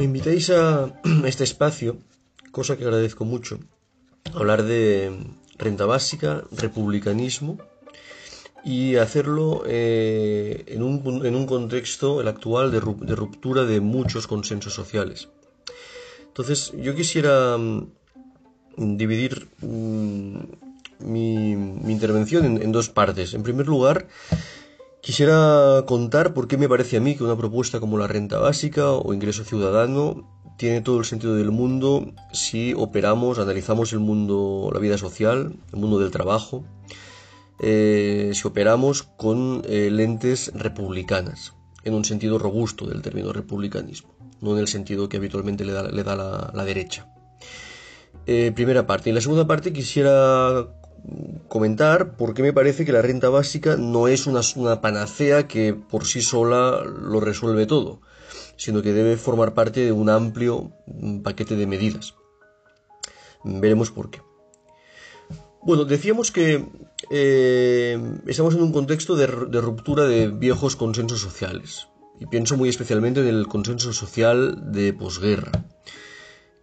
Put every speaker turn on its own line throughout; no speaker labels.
Me invitáis a este espacio, cosa que agradezco mucho, hablar de renta básica, republicanismo y hacerlo eh, en, un, contexto, el actual, de, ruptura de muchos consensos sociales. Entonces, yo quisiera mm, dividir mm, mi, intervención en, en, dos partes. En primer lugar, quisiera contar por qué me parece a mí que una propuesta como la renta básica o ingreso ciudadano tiene todo el sentido del mundo si operamos, analizamos el mundo, la vida social, el mundo del trabajo, eh, si operamos con eh, lentes republicanas, en un sentido robusto del término republicanismo, no en el sentido que habitualmente le da, la, derecha. Eh, primera parte. Y la segunda parte quisiera comentar por qué me parece que la renta básica no es una, panacea que por sí sola lo resuelve todo, sino que debe formar parte de un amplio paquete de medidas. Veremos por qué. Bueno, decíamos que eh, estamos en un contexto de, ruptura de viejos consensos sociales. Y pienso muy especialmente en el consenso social de posguerra,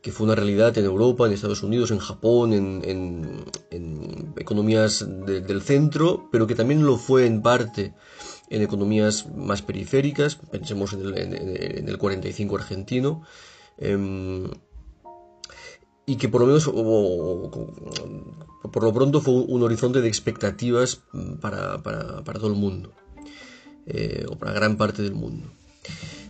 que fue una realidad en Europa, en Estados Unidos, en Japón, en, economías del centro, pero que también lo fue en parte en economías más periféricas, pensemos en el, el 45 argentino, em, y que por lo menos, por lo pronto, fue un horizonte de expectativas para, todo el mundo, eh, o para gran parte del mundo.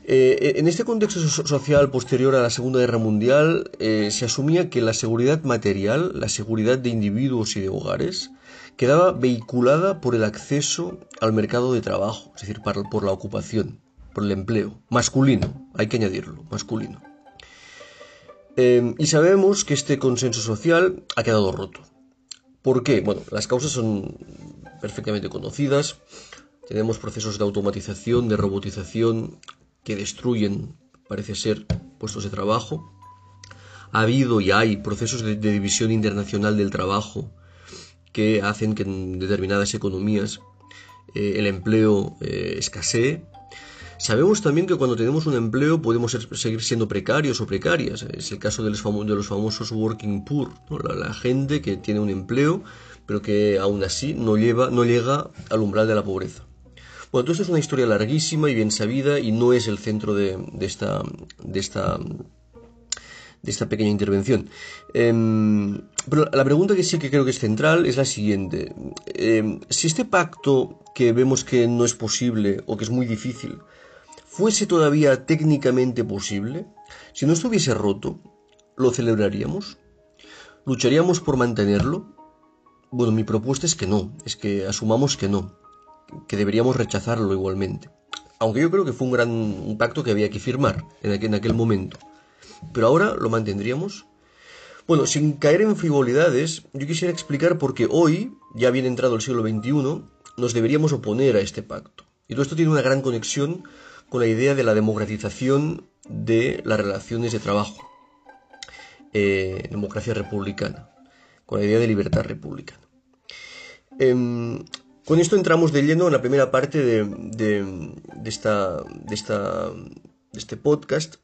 Eh, en este contexto social posterior a la Segunda Guerra Mundial, eh, se asumía que la seguridad material, la seguridad de individuos y de hogares, quedaba vehiculada por el acceso al mercado de trabajo, es decir, por la ocupación, por el empleo, masculino, hay que añadirlo, masculino. Em, y sabemos que este consenso social ha quedado roto. ¿Por qué? Bueno, las causas son perfectamente conocidas. Tenemos procesos de automatización, de robotización que destruyen, parece ser, puestos de trabajo. Ha habido y hay procesos de, división internacional del trabajo que hacen que en determinadas economías eh, el empleo eh, escasee Sabemos también que cuando tenemos un empleo podemos seguir siendo precarios o precarias. Es el caso de los, famosos working poor, la, gente que tiene un empleo pero que aún así no, lleva, no llega al umbral de la pobreza. Bueno, todo esto es una historia larguísima y bien sabida y no es el centro de, esta, de, esta, pequeña intervención. Em, pero la pregunta que sí que creo que es central es la siguiente. Em, si este pacto que vemos que no es posible o que es muy difícil, fuese todavía técnicamente posible, si no estuviese roto, ¿lo celebraríamos? ¿Lucharíamos por mantenerlo? Bueno, mi propuesta es que no, es que asumamos que no, que deberíamos rechazarlo igualmente. Aunque yo creo que fue un gran pacto que había que firmar en aquel, en aquel momento. Pero ahora lo mantendríamos. Bueno, sin caer en frivolidades, yo quisiera explicar por qué hoy, ya bien entrado el siglo XXI, nos deberíamos oponer a este pacto. Y todo esto tiene una gran conexión con la idea de la democratización de las relaciones de trabajo, eh, democracia republicana, con la idea de libertad republicana. Em, con esto entramos de lleno en la primera parte de, esta, de, esta, de este podcast,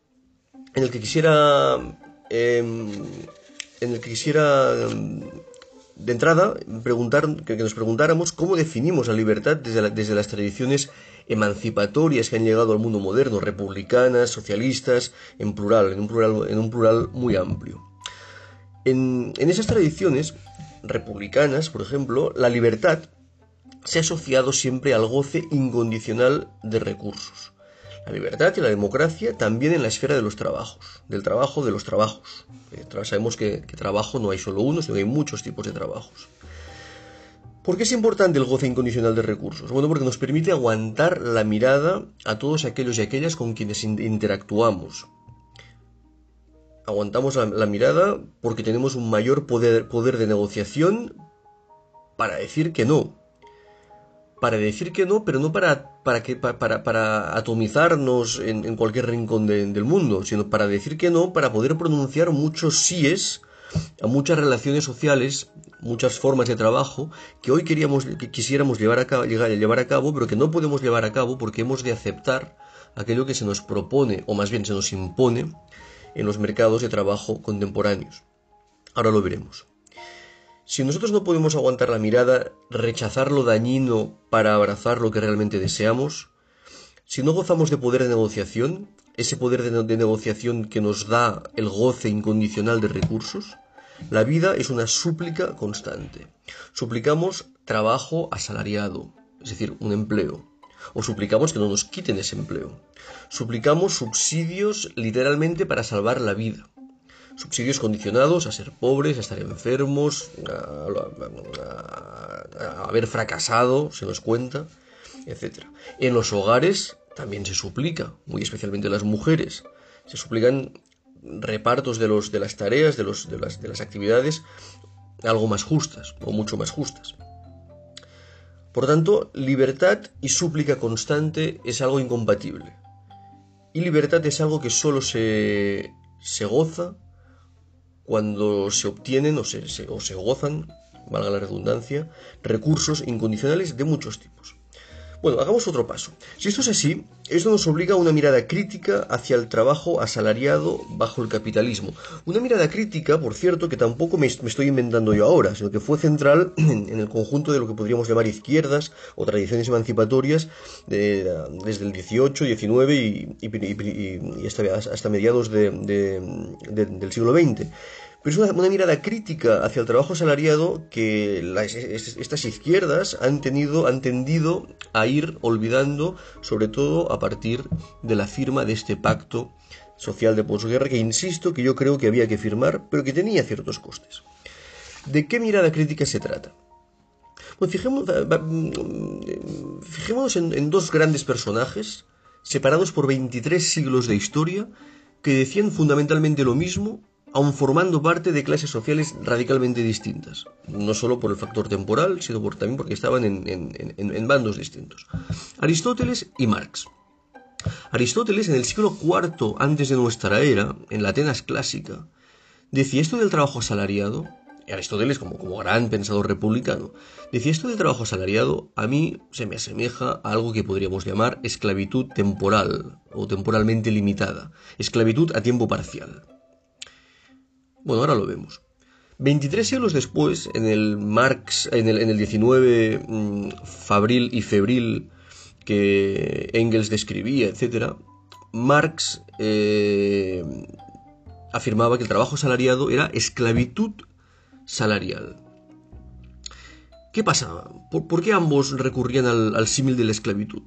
en el que quisiera, em, en el que quisiera de entrada preguntar, que, nos preguntáramos cómo definimos la libertad desde, desde las tradiciones emancipatorias que han llegado al mundo moderno, republicanas, socialistas, en plural, en un plural, en un plural muy amplio. En, esas tradiciones republicanas, por ejemplo, la libertad se ha asociado siempre al goce incondicional de recursos. La libertad y la democracia también en la esfera de los trabajos, del trabajo de los trabajos. Eh, sabemos que, que trabajo no hay solo uno, sino que hay muchos tipos de trabajos. ¿Por qué es importante el goce incondicional de recursos? Bueno, porque nos permite aguantar la mirada a todos aquellos y aquellas con quienes interactuamos. Aguantamos la, mirada porque tenemos un mayor poder, poder, de negociación para decir que no. Para decir que no, pero no para, para, que, para, para atomizarnos en, cualquier rincón del mundo, sino para decir que no, para poder pronunciar muchos síes a muchas relaciones sociales, muchas formas de trabajo que hoy queríamos, que quisiéramos llevar a, cabo, llevar a cabo, pero que no podemos llevar a cabo porque hemos de aceptar aquello que se nos propone, o más bien se nos impone, en los mercados de trabajo contemporáneos. Ahora lo veremos. Si nosotros no podemos aguantar la mirada, rechazar lo dañino para abrazar lo que realmente deseamos, si no gozamos de poder de negociación, ese poder de, negociación que nos da el goce incondicional de recursos, la vida es una súplica constante. Suplicamos trabajo asalariado, es decir, un empleo. O suplicamos que no nos quiten ese empleo. Suplicamos subsidios literalmente para salvar la vida. Subsidios condicionados a ser pobres, a estar enfermos, a, haber fracasado, se nos cuenta, etc. En los hogares también se suplica, muy especialmente las mujeres. Se suplican repartos de, los, de las tareas, de, los, de, las, de las actividades, algo más justas o mucho más justas. Por tanto, libertad y súplica constante es algo incompatible. Y libertad es algo que solo se, se goza cuando se obtienen o se, o se gozan, valga la redundancia, recursos incondicionales de muchos tipos. Bueno, hagamos otro paso. Si esto es así, esto nos obliga a una mirada crítica hacia el trabajo asalariado bajo el capitalismo. Una mirada crítica, por cierto, que tampoco me, estoy inventando yo ahora, sino que fue central en, el conjunto de lo que podríamos llamar izquierdas o tradiciones emancipatorias desde el 18, 19 y, hasta, mediados del siglo XX. Pero es una, mirada crítica hacia el trabajo asalariado que estas izquierdas han, tenido, han tendido a ir olvidando, sobre todo a partir de la firma de este pacto social de posguerra, que insisto que yo creo que había que firmar, pero que tenía ciertos costes. ¿De qué mirada crítica se trata? Pues fijémonos, fijémonos en, en dos grandes personajes, separados por 23 siglos de historia, que decían fundamentalmente lo mismo aun formando parte de clases sociales radicalmente distintas, no solo por el factor temporal, sino por, también porque estaban en, bandos distintos. Aristóteles y Marx. Aristóteles, en el siglo IV antes de nuestra era, en la Atenas clásica, decía esto del trabajo asalariado, Aristóteles como, como gran pensador republicano, decía esto del trabajo asalariado a mí se me asemeja a algo que podríamos llamar esclavitud temporal o temporalmente limitada, esclavitud a tiempo parcial. Bueno, ahora lo vemos. 23 siglos después, en el Marx, en el, en el 19 mm, y febril que Engels describía, etc., Marx eh, afirmaba que el trabajo salariado era esclavitud salarial. ¿Qué pasaba? ¿Por, qué ambos recurrían al, símil de la esclavitud?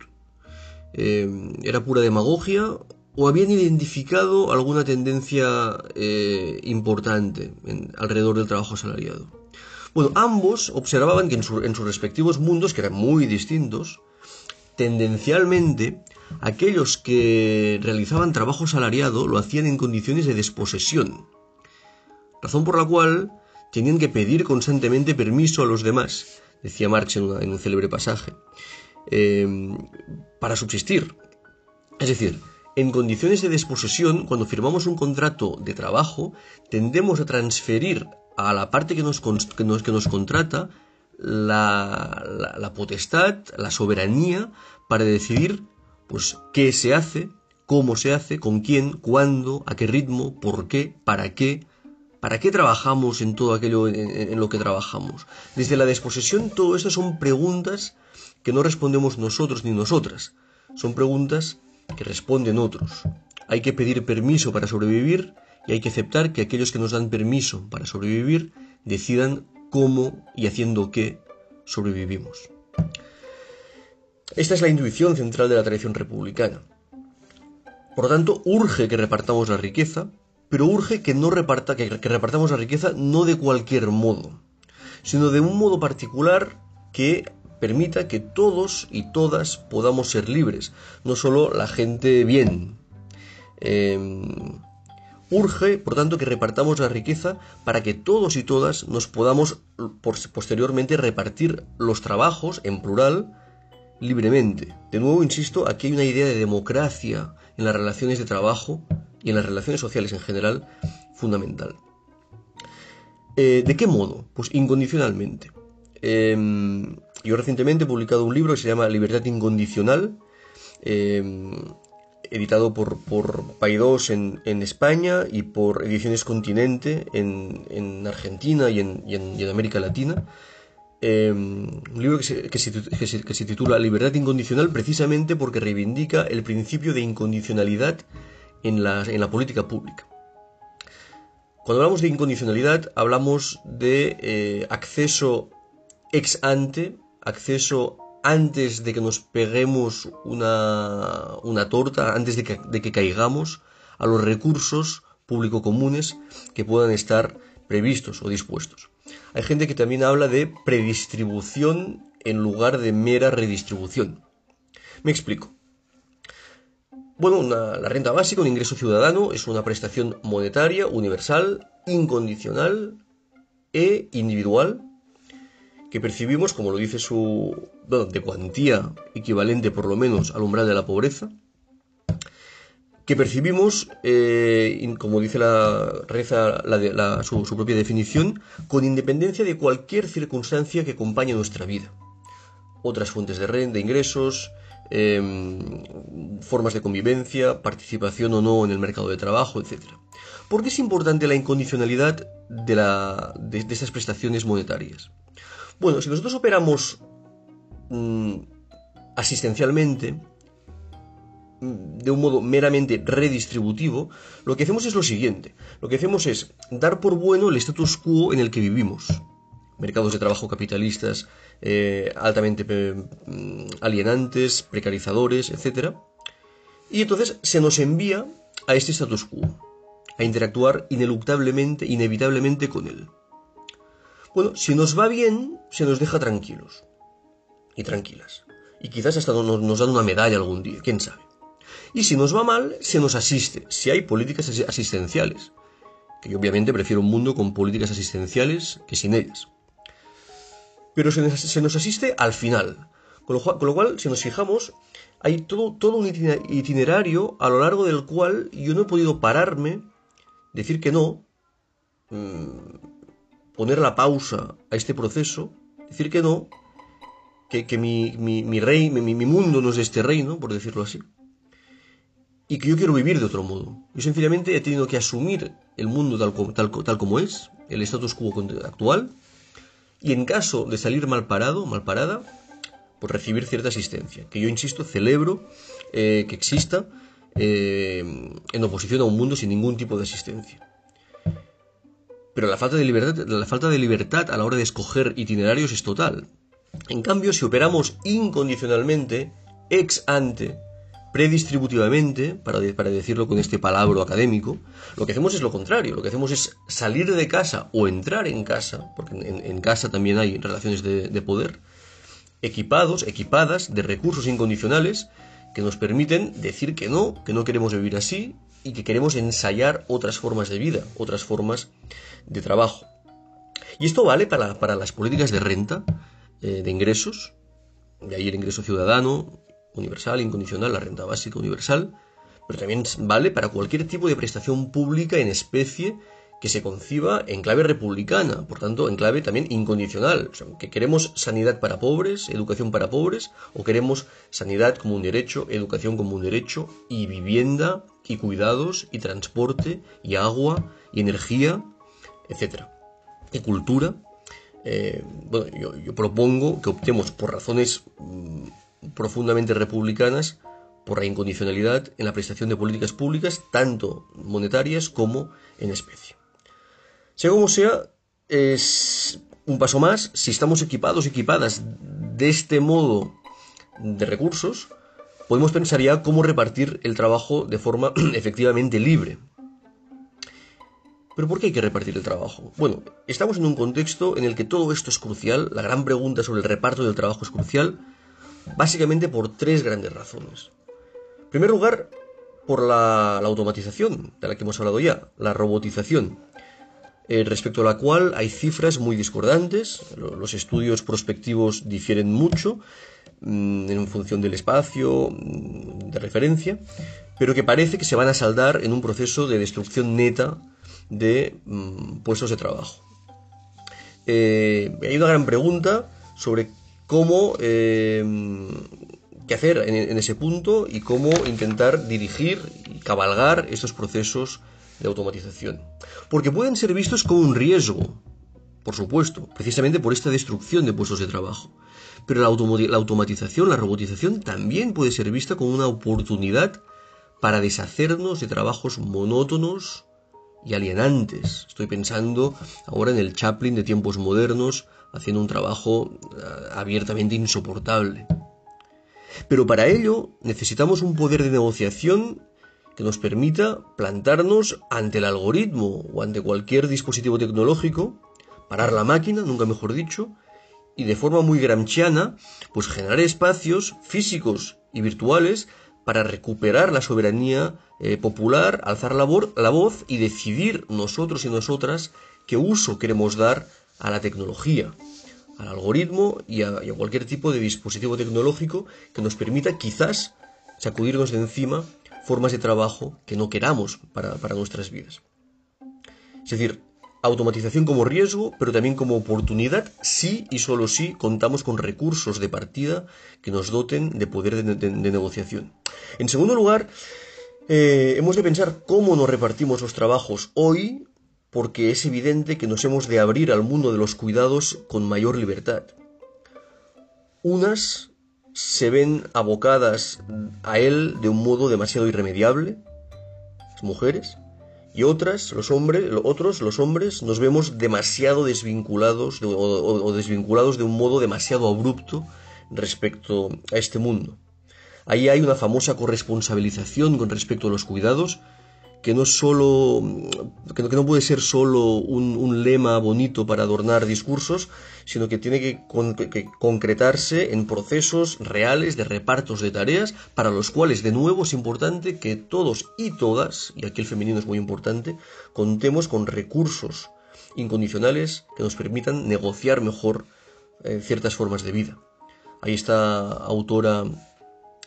Eh, ¿Era pura demagogia o habían identificado alguna tendencia eh, importante alrededor del trabajo asalariado. Bueno, ambos observaban que en, sus respectivos mundos, que eran muy distintos, tendencialmente aquellos que realizaban trabajo asalariado lo hacían en condiciones de desposesión, razón por la cual tenían que pedir constantemente permiso a los demás, decía Marx en, un célebre pasaje, eh, para subsistir. Es decir, en condiciones de desposesión, cuando firmamos un contrato de trabajo, tendemos a transferir a la parte que nos, que nos, contrata la, potestad, la soberanía para decidir pues, qué se hace, cómo se hace, con quién, cuándo, a qué ritmo, por qué, para qué, para qué trabajamos en todo aquello en, lo que trabajamos. Desde la desposesión, todo esto son preguntas que no respondemos nosotros ni nosotras. Son preguntas que responden otros. Hay que pedir permiso para sobrevivir y hay que aceptar que aquellos que nos dan permiso para sobrevivir decidan cómo y haciendo qué sobrevivimos. Esta es la intuición central de la tradición republicana. Por lo tanto, urge que repartamos la riqueza, pero urge que no reparta, que, que repartamos la riqueza no de cualquier modo, sino de un modo particular que permita que todos y todas podamos ser libres, no solo la gente bien. Em, urge, por tanto, que repartamos la riqueza para que todos y todas nos podamos posteriormente repartir los trabajos en plural libremente. De nuevo, insisto, aquí hay una idea de democracia en las relaciones de trabajo y en las relaciones sociales en general fundamental. Eh, ¿De qué modo? Pues incondicionalmente. Em, yo recientemente he publicado un libro que se llama Libertad Incondicional. Em, editado por, por Paidós en, España y por Ediciones Continente en, Argentina y en, América Latina. Em, un libro que se, titula Libertad Incondicional precisamente porque reivindica el principio de incondicionalidad en la, en la política pública. Cuando hablamos de incondicionalidad hablamos de eh, acceso ex ante, acceso antes de que nos peguemos una, una torta, antes de que, de que caigamos a los recursos público comunes que puedan estar previstos o dispuestos. Hay gente que también habla de predistribución en lugar de mera redistribución. Me explico. Bueno, la renta básica, un ingreso ciudadano, es una prestación monetaria, universal, incondicional e individual que percibimos, como lo dice su, de cuantía equivalente por lo menos al umbral de la pobreza, que percibimos, eh, como dice la reza su, propia definición, con independencia de cualquier circunstancia que acompañe nuestra vida. Otras fuentes de renta, de ingresos, em, formas de convivencia, participación o no en el mercado de trabajo, etc. ¿Por qué es importante la incondicionalidad de, de, de estas prestaciones monetarias? Bueno, si nosotros operamos mm, asistencialmente, mm, de un modo meramente redistributivo, lo que hacemos es lo siguiente. Lo que hacemos es dar por bueno el status quo en el que vivimos. Mercados de trabajo capitalistas eh, altamente mm, alienantes, precarizadores, etc. Y entonces se nos envía a este status quo, a interactuar ineluctablemente, inevitablemente con él. Bueno, si nos va bien, se nos deja tranquilos y tranquilas. Y quizás hasta nos, dan una medalla algún día, quién sabe. Y si nos va mal, se nos asiste, si hay políticas asistenciales. Que yo obviamente prefiero un mundo con políticas asistenciales que sin ellas. Pero se nos, asiste al final. Con lo, cual, si nos fijamos, hay todo, un itinerario a lo largo del cual yo no he podido pararme, decir que no, mm, poner la pausa a este proceso, decir que no, que, mi, rey, mi, mundo no es este reino, por decirlo así, y que yo quiero vivir de otro modo. Yo sencillamente he tenido que asumir el mundo tal, tal, tal como es, el status quo actual, y en caso de salir mal parado, mal parada, pues recibir cierta asistencia, que yo insisto, celebro eh, que exista eh, en oposición a un mundo sin ningún tipo de asistencia pero la falta de libertad, la falta de libertad a la hora de escoger itinerarios es total. En cambio, si operamos incondicionalmente, ex ante, predistributivamente, para, para, decirlo con este palabra académico, lo que hacemos es lo contrario, lo que hacemos es salir de casa o entrar en casa, porque en, casa también hay relaciones de, de, poder, equipados, equipadas de recursos incondicionales que nos permiten decir que no, que no queremos vivir así y que queremos ensayar otras formas de vida, otras formas de trabajo. Y esto vale para, para las políticas de renta, eh, de ingresos, de ahí el ingreso ciudadano, universal, incondicional, la renta básica universal, pero también vale para cualquier tipo de prestación pública en especie que se conciba en clave republicana, por tanto, en clave también incondicional. que queremos sanidad para pobres, educación para pobres, o queremos sanidad como un derecho, educación como un derecho, y vivienda, y cuidados, y transporte, y agua, y energía, etc. Y cultura. Eh, bueno, yo, propongo que optemos por razones mm, profundamente republicanas por la incondicionalidad en la prestación de políticas públicas, tanto monetarias como en especie. Sea como sea, es un paso más. Si estamos equipados, equipadas de este modo de recursos, podemos pensar ya cómo repartir el trabajo de forma efectivamente libre. Pero ¿por qué hay que repartir el trabajo? Bueno, estamos en un contexto en el que todo esto es crucial, la gran pregunta sobre el reparto del trabajo es crucial, básicamente por tres grandes razones. En primer lugar, por la, la automatización, de la que hemos hablado ya, la robotización. Eh, respecto a la cual hay cifras muy discordantes, los estudios prospectivos difieren mucho mm, en función del espacio mm, de referencia, pero que parece que se van a saldar en un proceso de destrucción neta de mm, puestos de trabajo. Eh, hay una gran pregunta sobre cómo, eh, qué hacer en, ese punto y cómo intentar dirigir y cabalgar estos procesos de automatización. Porque pueden ser vistos como un riesgo, por supuesto, precisamente por esta destrucción de puestos de trabajo. Pero la, la automatización, la robotización también puede ser vista como una oportunidad para deshacernos de trabajos monótonos y alienantes. Estoy pensando ahora en el Chaplin de tiempos modernos haciendo un trabajo eh, abiertamente insoportable. Pero para ello necesitamos un poder de negociación que nos permita plantarnos ante el algoritmo o ante cualquier dispositivo tecnológico, parar la máquina, nunca mejor dicho, y de forma muy gramsciana, pues generar espacios físicos y virtuales para recuperar la soberanía eh, popular, alzar la, voz y decidir nosotros y nosotras qué uso queremos dar a la tecnología, al algoritmo y a, cualquier tipo de dispositivo tecnológico que nos permita quizás sacudirnos de encima formas de trabajo que no queramos para, nuestras vidas. Es decir, automatización como riesgo, pero también como oportunidad, si y solo si contamos con recursos de partida que nos doten de poder de, negociación. En segundo lugar, eh, hemos de pensar cómo nos repartimos los trabajos hoy, porque es evidente que nos hemos de abrir al mundo de los cuidados con mayor libertad. Unas se ven abocadas a él de un modo demasiado irremediable, las mujeres, y otras, los hombres, otros, los hombres, nos vemos demasiado desvinculados o, desvinculados de un modo demasiado abrupto respecto a este mundo. Ahí hay una famosa corresponsabilización con respecto a los cuidados que no solo que no, puede ser solo un, lema bonito para adornar discursos, sino que tiene que, concretarse en procesos reales de repartos de tareas para los cuales de nuevo es importante que todos y todas, y aquí el femenino es muy importante, contemos con recursos incondicionales que nos permitan negociar mejor eh, ciertas formas de vida. Ahí está autora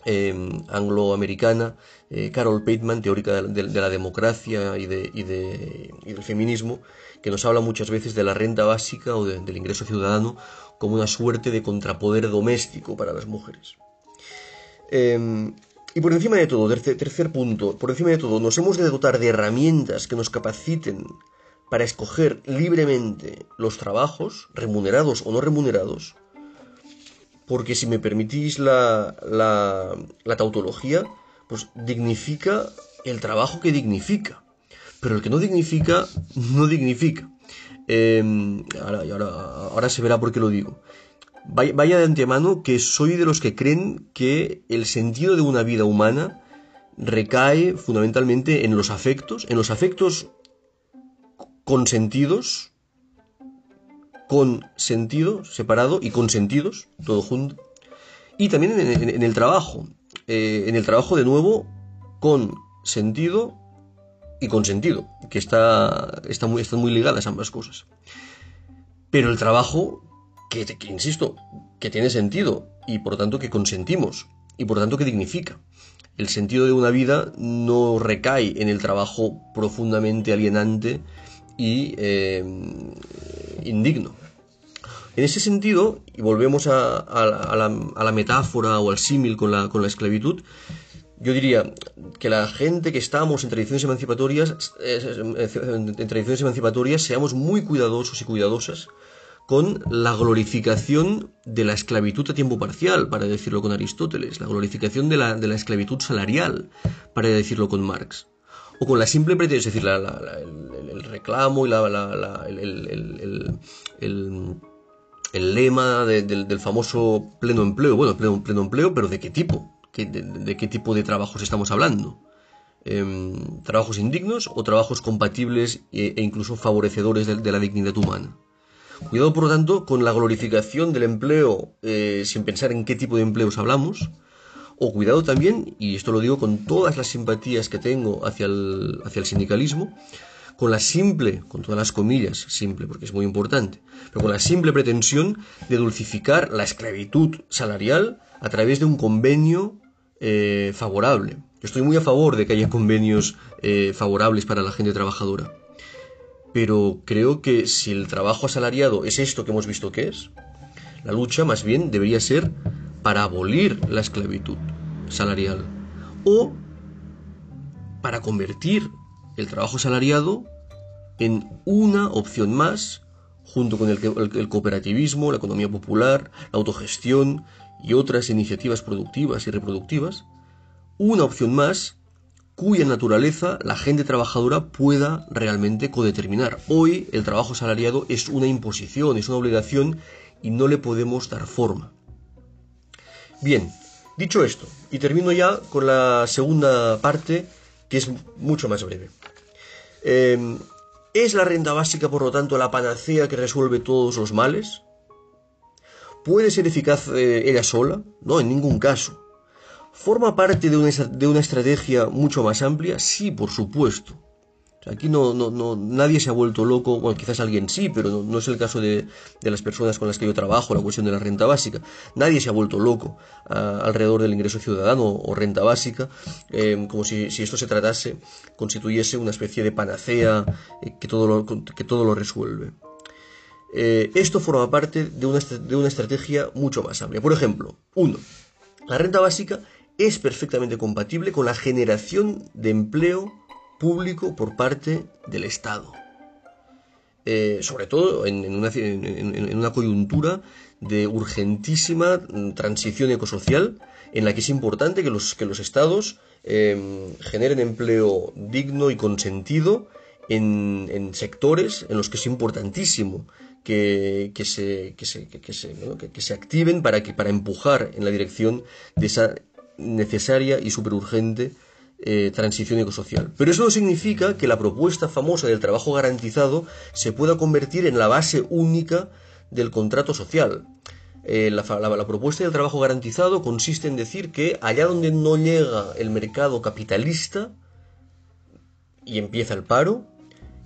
Em, angloamericana, eh, Carol Pateman, teórica de, la democracia y, del feminismo, que nos habla muchas veces de la renta básica o del ingreso ciudadano como una suerte de contrapoder doméstico para las mujeres. Em, y por encima de todo, tercer, tercer punto, por encima de todo, nos hemos de dotar de herramientas que nos capaciten para escoger libremente los trabajos, remunerados o no remunerados, porque si me permitís la, la, tautología, pues dignifica el trabajo que dignifica, pero el que no dignifica, no dignifica. Em, ahora, se verá por qué lo digo. Vaya, vaya, de antemano que soy de los que creen que el sentido de una vida humana recae fundamentalmente en los afectos, en los afectos consentidos, con sentido separado y con sentidos, todo junto. Y también en, el trabajo. Eh, en el trabajo, de nuevo, con sentido y con sentido, que está, está muy, están muy ligadas ambas cosas. Pero el trabajo, que, que insisto, que tiene sentido y por tanto que consentimos y por tanto que dignifica. El sentido de una vida no recae en el trabajo profundamente alienante y eh, indigno. En ese sentido, y volvemos a, la, metáfora o al símil con la, esclavitud, yo diría que la gente que estamos en tradiciones emancipatorias, en tradiciones emancipatorias, seamos muy cuidadosos y cuidadosas con la glorificación de la esclavitud a tiempo parcial, para decirlo con Aristóteles, la glorificación de la, esclavitud salarial, para decirlo con Marx o con la simple pretensión, es decir, el, reclamo y el, el lema del famoso pleno empleo. Bueno, pleno, empleo, pero ¿de qué tipo? de, qué tipo de trabajos estamos hablando? Em, ¿Trabajos indignos o trabajos compatibles e, e incluso favorecedores de, la dignidad humana? Cuidado, por lo tanto, con la glorificación del empleo eh, sin pensar en qué tipo de empleos hablamos. O cuidado también, y esto lo digo con todas las simpatías que tengo hacia el, hacia el sindicalismo, con la simple, con todas las comillas, simple, porque es muy importante, pero con la simple pretensión de dulcificar la esclavitud salarial a través de un convenio eh, favorable. Yo estoy muy a favor de que haya convenios eh, favorables para la gente trabajadora. Pero creo que si el trabajo asalariado es esto que hemos visto que es, la lucha más bien debería ser para abolir la esclavitud salarial o para convertir el trabajo salariado en una opción más, junto con el, cooperativismo, la economía popular, la autogestión y otras iniciativas productivas y reproductivas, una opción más cuya naturaleza la gente trabajadora pueda realmente codeterminar. Hoy el trabajo salariado es una imposición, es una obligación y no le podemos dar forma. Bien, dicho esto, y termino ya con la segunda parte que es mucho más breve. Em, ¿Es la renta básica, por lo tanto, la panacea que resuelve todos los males? ¿Puede ser eficaz eh, ella sola? No, en ningún caso. ¿Forma parte de una, estrategia mucho más amplia? Sí, por supuesto. Aquí no, no, nadie se ha vuelto loco, bueno, quizás alguien sí, pero no, es el caso de, las personas con las que yo trabajo, la cuestión de la renta básica. Nadie se ha vuelto loco ah, alrededor del ingreso ciudadano o renta básica, eh, como si, esto se tratase, constituyese una especie de panacea eh, que, todo lo, que todo lo resuelve. Eh, esto forma parte de una, de una estrategia mucho más amplia. Por ejemplo, uno, la renta básica es perfectamente compatible con la generación de empleo público por parte del Estado. Eh, sobre todo en, una, coyuntura de urgentísima transición ecosocial en la que es importante que los, que los estados em, generen empleo digno y consentido en, sectores en los que es importantísimo que, se, que, se, que, se, que se activen para, que, para empujar en la dirección de esa necesaria y súper urgente eh, transición ecosocial. Pero eso no significa que la propuesta famosa del trabajo garantizado se pueda convertir en la base única del contrato social. Eh, la, propuesta del trabajo garantizado consiste en decir que allá donde no llega el mercado capitalista y empieza el paro,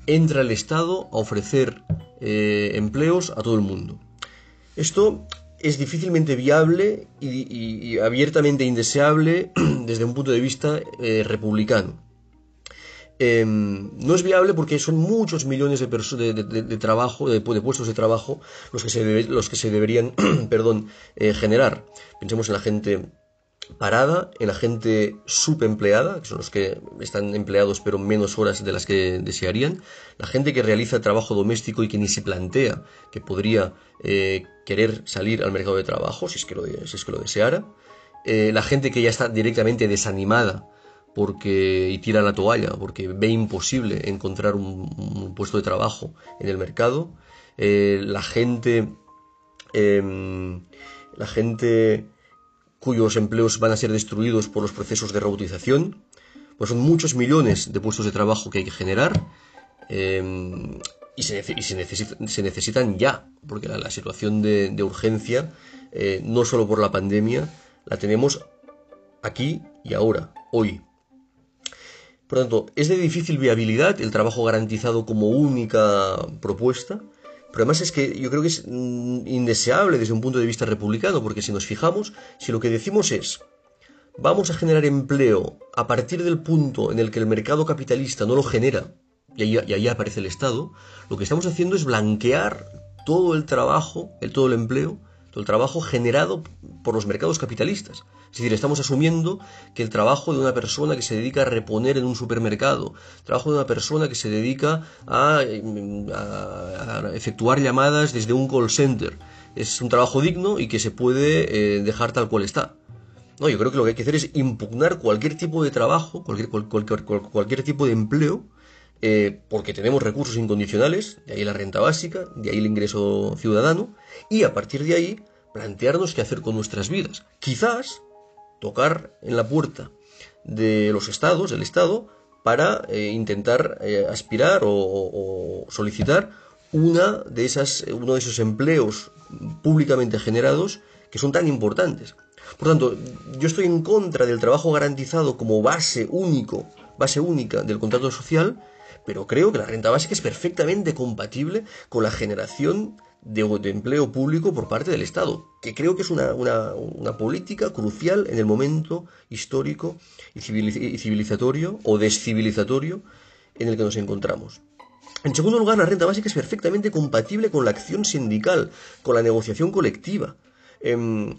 entra el Estado a ofrecer eh, empleos a todo el mundo. Esto es difícilmente viable y, abiertamente indeseable desde un punto de vista eh, republicano. Em, no es viable porque son muchos millones de, de, trabajo, de, puestos de trabajo, los que se, los que se deberían perdón, eh, generar. Pensemos en la gente parada, en la gente subempleada, que son los que están empleados pero menos horas de las que desearían, la gente que realiza trabajo doméstico y que ni se plantea que podría eh, querer salir al mercado de trabajo, si es que lo, si es que lo deseara, eh, la gente que ya está directamente desanimada porque y tira la toalla porque ve imposible encontrar un, puesto de trabajo en el mercado, eh, la gente em, la gente cuyos empleos van a ser destruidos por los procesos de robotización. Pues son muchos millones de puestos de trabajo que hay que generar em, y, se, necesitan ya, porque la, situación de, urgencia, eh, no solo por la pandemia, la tenemos aquí y ahora, hoy. Por lo tanto, es de difícil viabilidad el trabajo garantizado como única propuesta, pero además es que yo creo que es mm, indeseable desde un punto de vista republicano, porque si nos fijamos, si lo que decimos es, vamos a generar empleo a partir del punto en el que el mercado capitalista no lo genera, y ahí, y ahí aparece el Estado, lo que estamos haciendo es blanquear todo el trabajo, el, todo el empleo, el trabajo generado por los mercados capitalistas. Es decir, estamos asumiendo que el trabajo de una persona que se dedica a reponer en un supermercado, el trabajo de una persona que se dedica a, efectuar llamadas desde un call center, es un trabajo digno y que se puede eh, dejar tal cual está. No, yo creo que lo que hay que hacer es impugnar cualquier tipo de trabajo, cualquier, cualquier, tipo de empleo, eh, porque tenemos recursos incondicionales, de ahí la renta básica, de ahí el ingreso ciudadano, y a partir de ahí plantearnos qué hacer con nuestras vidas. Quizás tocar en la puerta de los estados, del Estado, para eh, intentar eh, aspirar o, solicitar una de esas, uno de esos empleos públicamente generados que son tan importantes. Por tanto, yo estoy en contra del trabajo garantizado como base único, base única del contrato social, pero creo que la renta básica es perfectamente compatible con la generación de, empleo público por parte del Estado, que creo que es una, política crucial en el momento histórico y civilizatorio o descivilizatorio en el que nos encontramos. En segundo lugar, la renta básica es perfectamente compatible con la acción sindical, con la negociación colectiva. Em,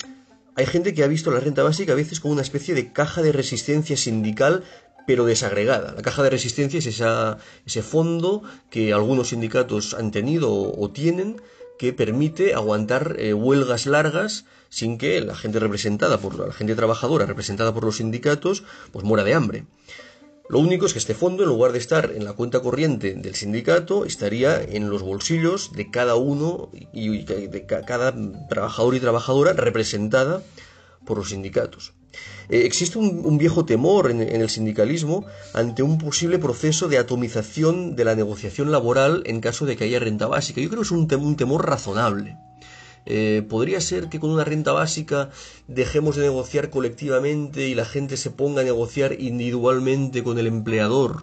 hay gente que ha visto la renta básica a veces como una especie de caja de resistencia sindical pero desagregada. La caja de resistencia es ese fondo que algunos sindicatos han tenido o, tienen que permite aguantar eh, huelgas largas sin que la gente representada por la gente trabajadora representada por los sindicatos pues muera de hambre. Lo único es que este fondo, en lugar de estar en la cuenta corriente del sindicato, estaría en los bolsillos de cada uno y de cada trabajador y trabajadora representada por los sindicatos. Eh, existe un, viejo temor en, el sindicalismo ante un posible proceso de atomización de la negociación laboral en caso de que haya renta básica. Yo creo que es un temor razonable. Eh, podría ser que con una renta básica dejemos de negociar colectivamente y la gente se ponga a negociar individualmente con el empleador.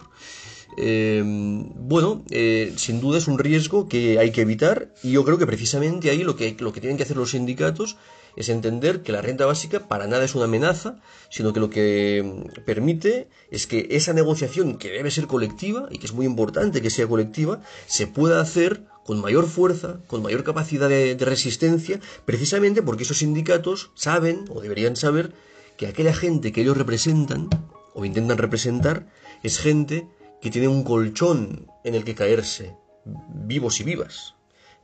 Eh, bueno, eh, sin duda es un riesgo que hay que evitar y yo creo que precisamente ahí lo que, lo que tienen que hacer los sindicatos es entender que la renta básica para nada es una amenaza, sino que lo que permite es que esa negociación que debe ser colectiva y que es muy importante que sea colectiva, se pueda hacer con mayor fuerza, con mayor capacidad de, resistencia, precisamente porque esos sindicatos saben o deberían saber que aquella gente que ellos representan o intentan representar es gente que tiene un colchón en el que caerse, vivos y vivas.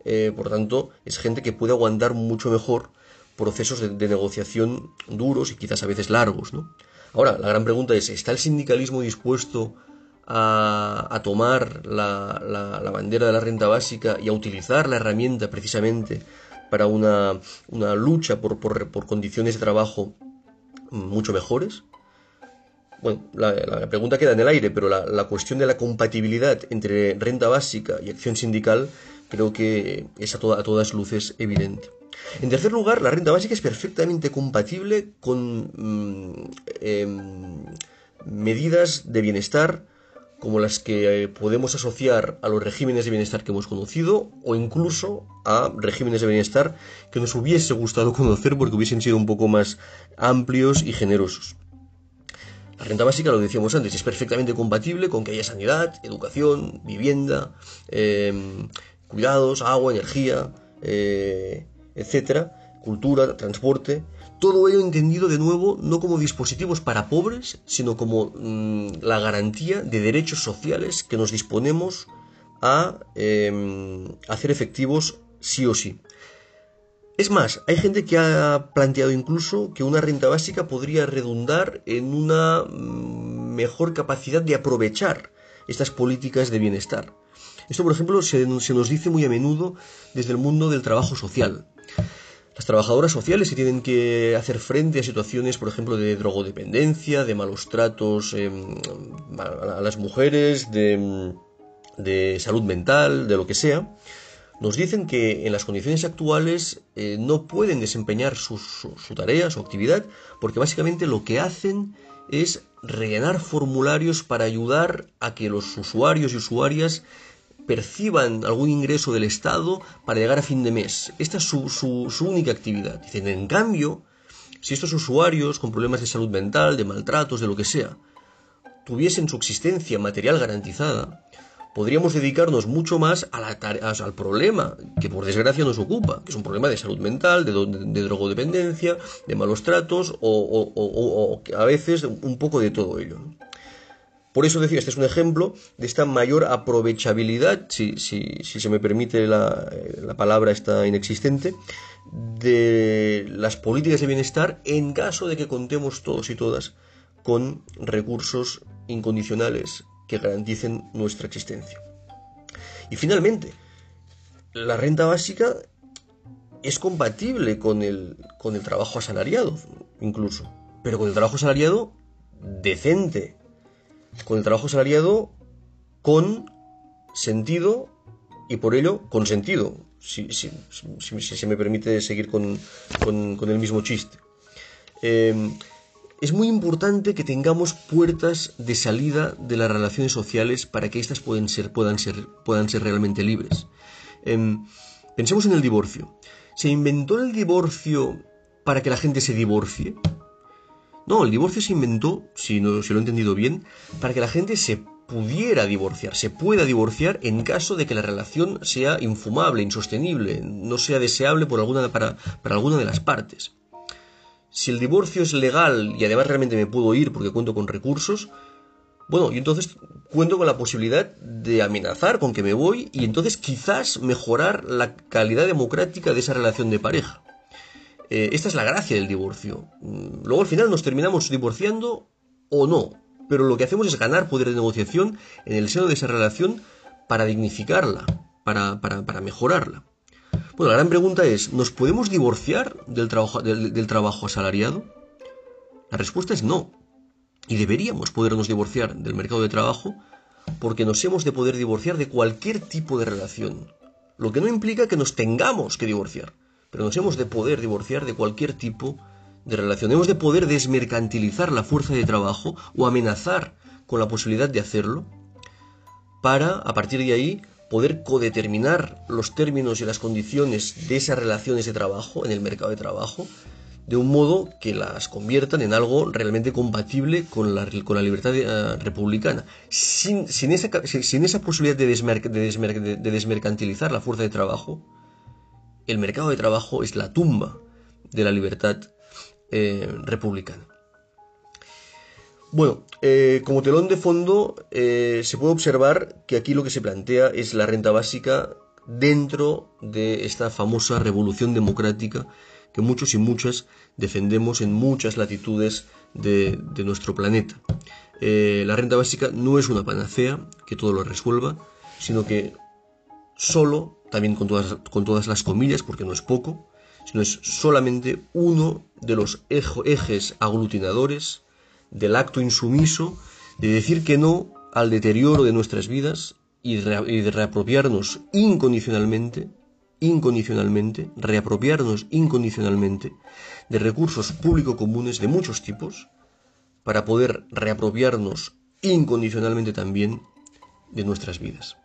Eh, por tanto, es gente que puede aguantar mucho mejor procesos de, negociación duros y quizás a veces largos. ¿no? Ahora, la gran pregunta es, ¿está el sindicalismo dispuesto a, tomar la, bandera de la renta básica y a utilizar la herramienta precisamente para una, lucha por, condiciones de trabajo mucho mejores? Bueno, la, pregunta queda en el aire, pero la, cuestión de la compatibilidad entre renta básica y acción sindical creo que es a, todas luces evidente. En tercer lugar, la renta básica es perfectamente compatible con mm, em, medidas de bienestar como las que eh, podemos asociar a los regímenes de bienestar que hemos conocido o incluso a regímenes de bienestar que nos hubiese gustado conocer porque hubiesen sido un poco más amplios y generosos. La renta básica, lo decíamos antes, es perfectamente compatible con que haya sanidad, educación, vivienda, em, cuidados, agua, energía, eh, etcétera, cultura, transporte, todo ello entendido de nuevo no como dispositivos para pobres, sino como mm, la garantía de derechos sociales que nos disponemos a em, hacer efectivos sí o sí. Es más, hay gente que ha planteado incluso que una renta básica podría redundar en una mm, mejor capacidad de aprovechar estas políticas de bienestar. Esto, por ejemplo, se, se nos dice muy a menudo desde el mundo del trabajo social. Las trabajadoras sociales que tienen que hacer frente a situaciones, por ejemplo, de drogodependencia, de malos tratos em, a las mujeres, de, salud mental, de lo que sea, nos dicen que en las condiciones actuales eh, no pueden desempeñar su, su, tarea, su actividad, porque básicamente lo que hacen es rellenar formularios para ayudar a que los usuarios y usuarias perciban algún ingreso del Estado para llegar a fin de mes. Esta es su, única actividad. Dicen, en cambio, si estos usuarios con problemas de salud mental, de maltratos, de lo que sea, tuviesen su existencia material garantizada, podríamos dedicarnos mucho más a la al problema que por desgracia nos ocupa, que es un problema de salud mental, de, drogodependencia, de malos tratos o, a veces un poco de todo ello. Por eso decía, este es un ejemplo de esta mayor aprovechabilidad, si, se me permite la, la, palabra está inexistente, de las políticas de bienestar en caso de que contemos todos y todas con recursos incondicionales que garanticen nuestra existencia. Y finalmente, la renta básica es compatible con el, con el trabajo asalariado, incluso, pero con el trabajo asalariado decente, con el trabajo salariado con sentido y por ello con sentido, si, se me permite seguir con, el mismo chiste. Eh, es muy importante que tengamos puertas de salida de las relaciones sociales para que éstas puedan ser, puedan ser, puedan ser realmente libres. Eh, pensemos en el divorcio. ¿Se inventó el divorcio para que la gente se divorcie? No, el divorcio se inventó, si, no, si lo he entendido bien, para que la gente se pudiera divorciar, se pueda divorciar en caso de que la relación sea infumable, insostenible, no sea deseable por alguna, para, para alguna de las partes. Si el divorcio es legal y además realmente me puedo ir porque cuento con recursos, bueno, y entonces cuento con la posibilidad de amenazar con que me voy y entonces quizás mejorar la calidad democrática de esa relación de pareja. Eh, esta es la gracia del divorcio. Mm, luego al final nos terminamos divorciando o no, pero lo que hacemos es ganar poder de negociación en el seno de esa relación para dignificarla, para, para, mejorarla. Bueno, la gran pregunta es, ¿nos podemos divorciar del trabajo, del trabajo asalariado? La respuesta es no. Y deberíamos podernos divorciar del mercado de trabajo porque nos hemos de poder divorciar de cualquier tipo de relación. Lo que no implica que nos tengamos que divorciar pero nos hemos de poder divorciar de cualquier tipo de relación. Hemos de poder desmercantilizar la fuerza de trabajo o amenazar con la posibilidad de hacerlo para, a partir de ahí, poder codeterminar los términos y las condiciones de esas relaciones de trabajo en el mercado de trabajo de un modo que las conviertan en algo realmente compatible con la, con la libertad eh, republicana. Sin, esa, sin, esa, posibilidad de, de desmercantilizar la fuerza de trabajo, el mercado de trabajo es la tumba de la libertad eh, republicana. Bueno, eh, como telón de fondo eh, se puede observar que aquí lo que se plantea es la renta básica dentro de esta famosa revolución democrática que muchos y muchas defendemos en muchas latitudes de, de nuestro planeta. la renta básica no es una panacea que todo lo resuelva, sino que solo también con todas, con todas las comillas, porque no es poco, sino es solamente uno de los ejes aglutinadores del acto insumiso de decir que no al deterioro de nuestras vidas y de reapropiarnos incondicionalmente, incondicionalmente, reapropiarnos incondicionalmente de recursos público comunes de muchos tipos, para poder reapropiarnos incondicionalmente también de nuestras vidas.